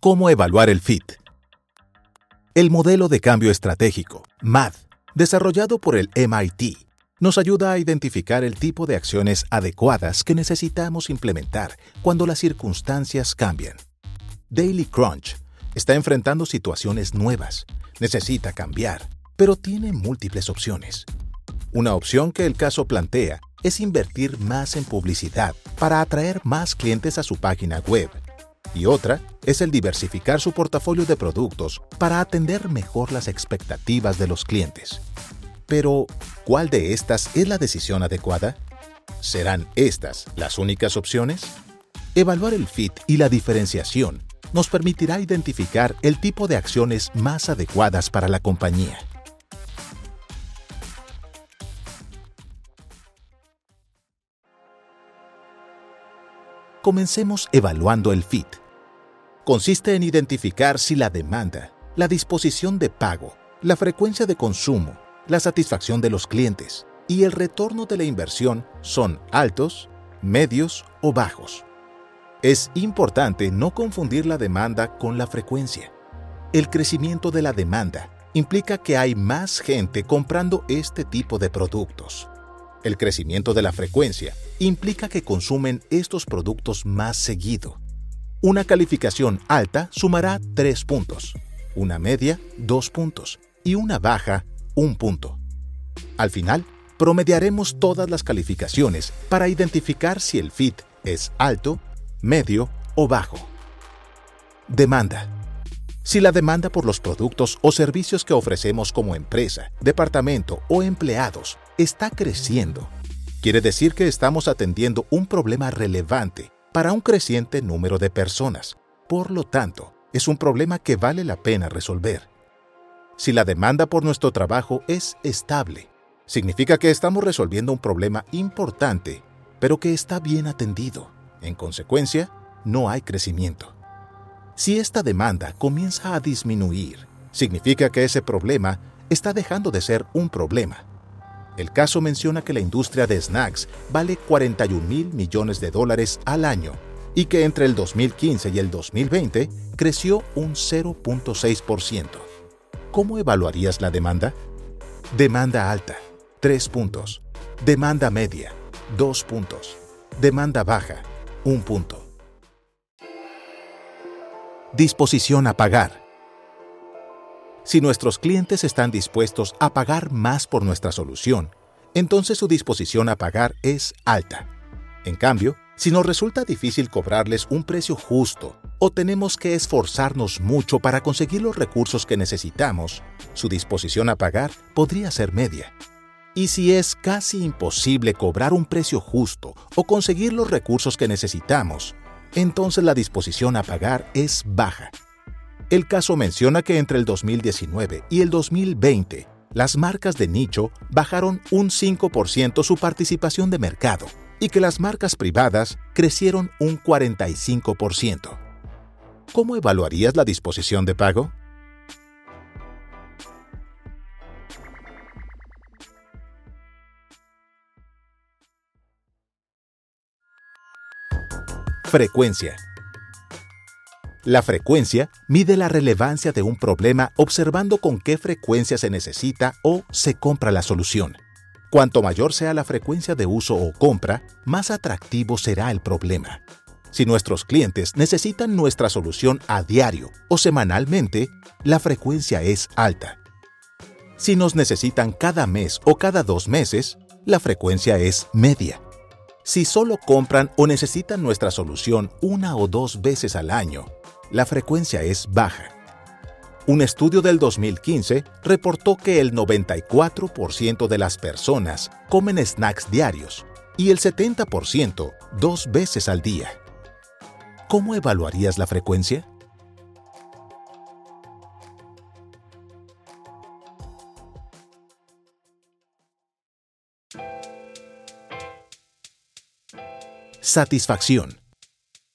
¿Cómo evaluar el FIT? El modelo de cambio estratégico, MAD, desarrollado por el MIT, nos ayuda a identificar el tipo de acciones adecuadas que necesitamos implementar cuando las circunstancias cambian. Daily Crunch está enfrentando situaciones nuevas, necesita cambiar, pero tiene múltiples opciones. Una opción que el caso plantea es invertir más en publicidad para atraer más clientes a su página web. Y otra es el diversificar su portafolio de productos para atender mejor las expectativas de los clientes. Pero, ¿cuál de estas es la decisión adecuada? ¿Serán estas las únicas opciones? Evaluar el fit y la diferenciación nos permitirá identificar el tipo de acciones más adecuadas para la compañía. Comencemos evaluando el fit. Consiste en identificar si la demanda, la disposición de pago, la frecuencia de consumo, la satisfacción de los clientes y el retorno de la inversión son altos, medios o bajos. Es importante no confundir la demanda con la frecuencia. El crecimiento de la demanda implica que hay más gente comprando este tipo de productos. El crecimiento de la frecuencia implica que consumen estos productos más seguido. Una calificación alta sumará 3 puntos, una media 2 puntos y una baja un punto. Al final, promediaremos todas las calificaciones para identificar si el fit es alto, medio o bajo. Demanda. Si la demanda por los productos o servicios que ofrecemos como empresa, departamento o empleados está creciendo, quiere decir que estamos atendiendo un problema relevante para un creciente número de personas. Por lo tanto, es un problema que vale la pena resolver. Si la demanda por nuestro trabajo es estable, significa que estamos resolviendo un problema importante, pero que está bien atendido. En consecuencia, no hay crecimiento. Si esta demanda comienza a disminuir, significa que ese problema está dejando de ser un problema. El caso menciona que la industria de snacks vale 41 mil millones de dólares al año y que entre el 2015 y el 2020 creció un 0.6%. ¿Cómo evaluarías la demanda? Demanda alta, 3 puntos. Demanda media, 2 puntos. Demanda baja, 1 punto. Disposición a pagar. Si nuestros clientes están dispuestos a pagar más por nuestra solución, entonces su disposición a pagar es alta. En cambio, si nos resulta difícil cobrarles un precio justo o tenemos que esforzarnos mucho para conseguir los recursos que necesitamos, su disposición a pagar podría ser media. Y si es casi imposible cobrar un precio justo o conseguir los recursos que necesitamos, entonces la disposición a pagar es baja. El caso menciona que entre el 2019 y el 2020, las marcas de nicho bajaron un 5% su participación de mercado y que las marcas privadas crecieron un 45%. ¿Cómo evaluarías la disposición de pago? Frecuencia. La frecuencia mide la relevancia de un problema observando con qué frecuencia se necesita o se compra la solución. Cuanto mayor sea la frecuencia de uso o compra, más atractivo será el problema. Si nuestros clientes necesitan nuestra solución a diario o semanalmente, la frecuencia es alta. Si nos necesitan cada mes o cada dos meses, la frecuencia es media. Si solo compran o necesitan nuestra solución una o dos veces al año, la frecuencia es baja. Un estudio del 2015 reportó que el 94% de las personas comen snacks diarios y el 70% dos veces al día. ¿Cómo evaluarías la frecuencia? Satisfacción.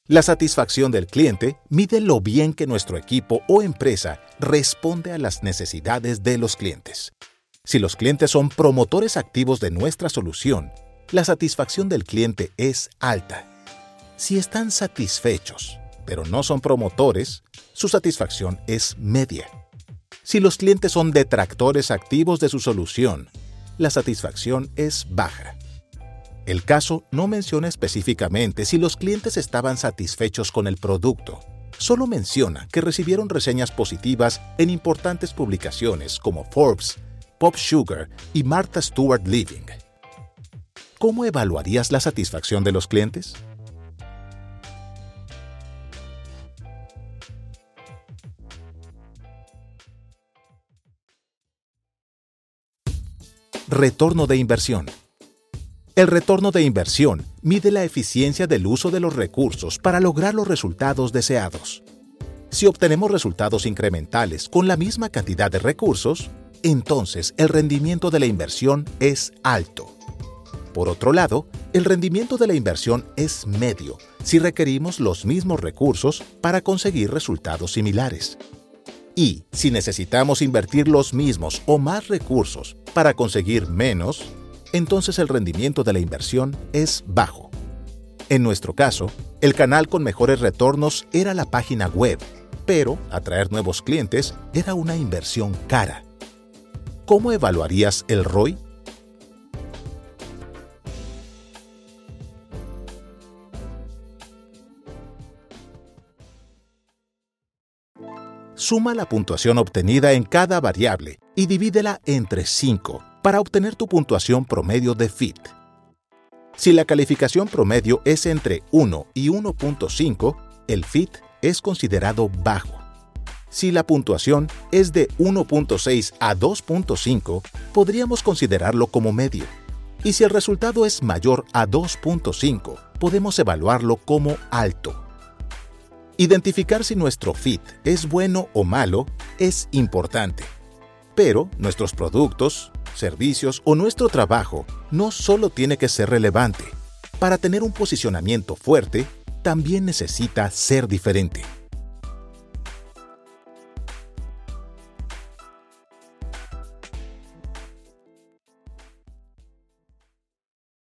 La satisfacción del cliente mide lo bien que nuestro equipo o empresa responde a las necesidades de los clientes. Si los clientes son promotores activos de nuestra solución, la satisfacción del cliente es alta. Si están satisfechos, pero no son promotores, su satisfacción es media. Si los clientes son detractores activos de su solución, la satisfacción es baja. El caso no menciona específicamente si los clientes estaban satisfechos con el producto. Solo menciona que recibieron reseñas positivas en importantes publicaciones como Forbes, Pop Sugar y Martha Stewart Living. ¿Cómo evaluarías la satisfacción de los clientes? Retorno de inversión. El retorno de inversión mide la eficiencia del uso de los recursos para lograr los resultados deseados. Si obtenemos resultados incrementales con la misma cantidad de recursos, entonces el rendimiento de la inversión es alto. Por otro lado, el rendimiento de la inversión es medio si requerimos los mismos recursos para conseguir resultados similares. Y si necesitamos invertir los mismos o más recursos para conseguir menos, entonces el rendimiento de la inversión es bajo. En nuestro caso, el canal con mejores retornos era la página web, pero atraer nuevos clientes era una inversión cara. ¿Cómo evaluarías el ROI? Suma la puntuación obtenida en cada variable y divídela entre 5 para obtener tu puntuación promedio de FIT. Si la calificación promedio es entre 1 y 1.5, el FIT es considerado bajo. Si la puntuación es de 1.6 a 2.5, podríamos considerarlo como medio. Y si el resultado es mayor a 2.5, podemos evaluarlo como alto. Identificar si nuestro fit es bueno o malo es importante. Pero nuestros productos, servicios o nuestro trabajo no solo tiene que ser relevante. Para tener un posicionamiento fuerte, también necesita ser diferente.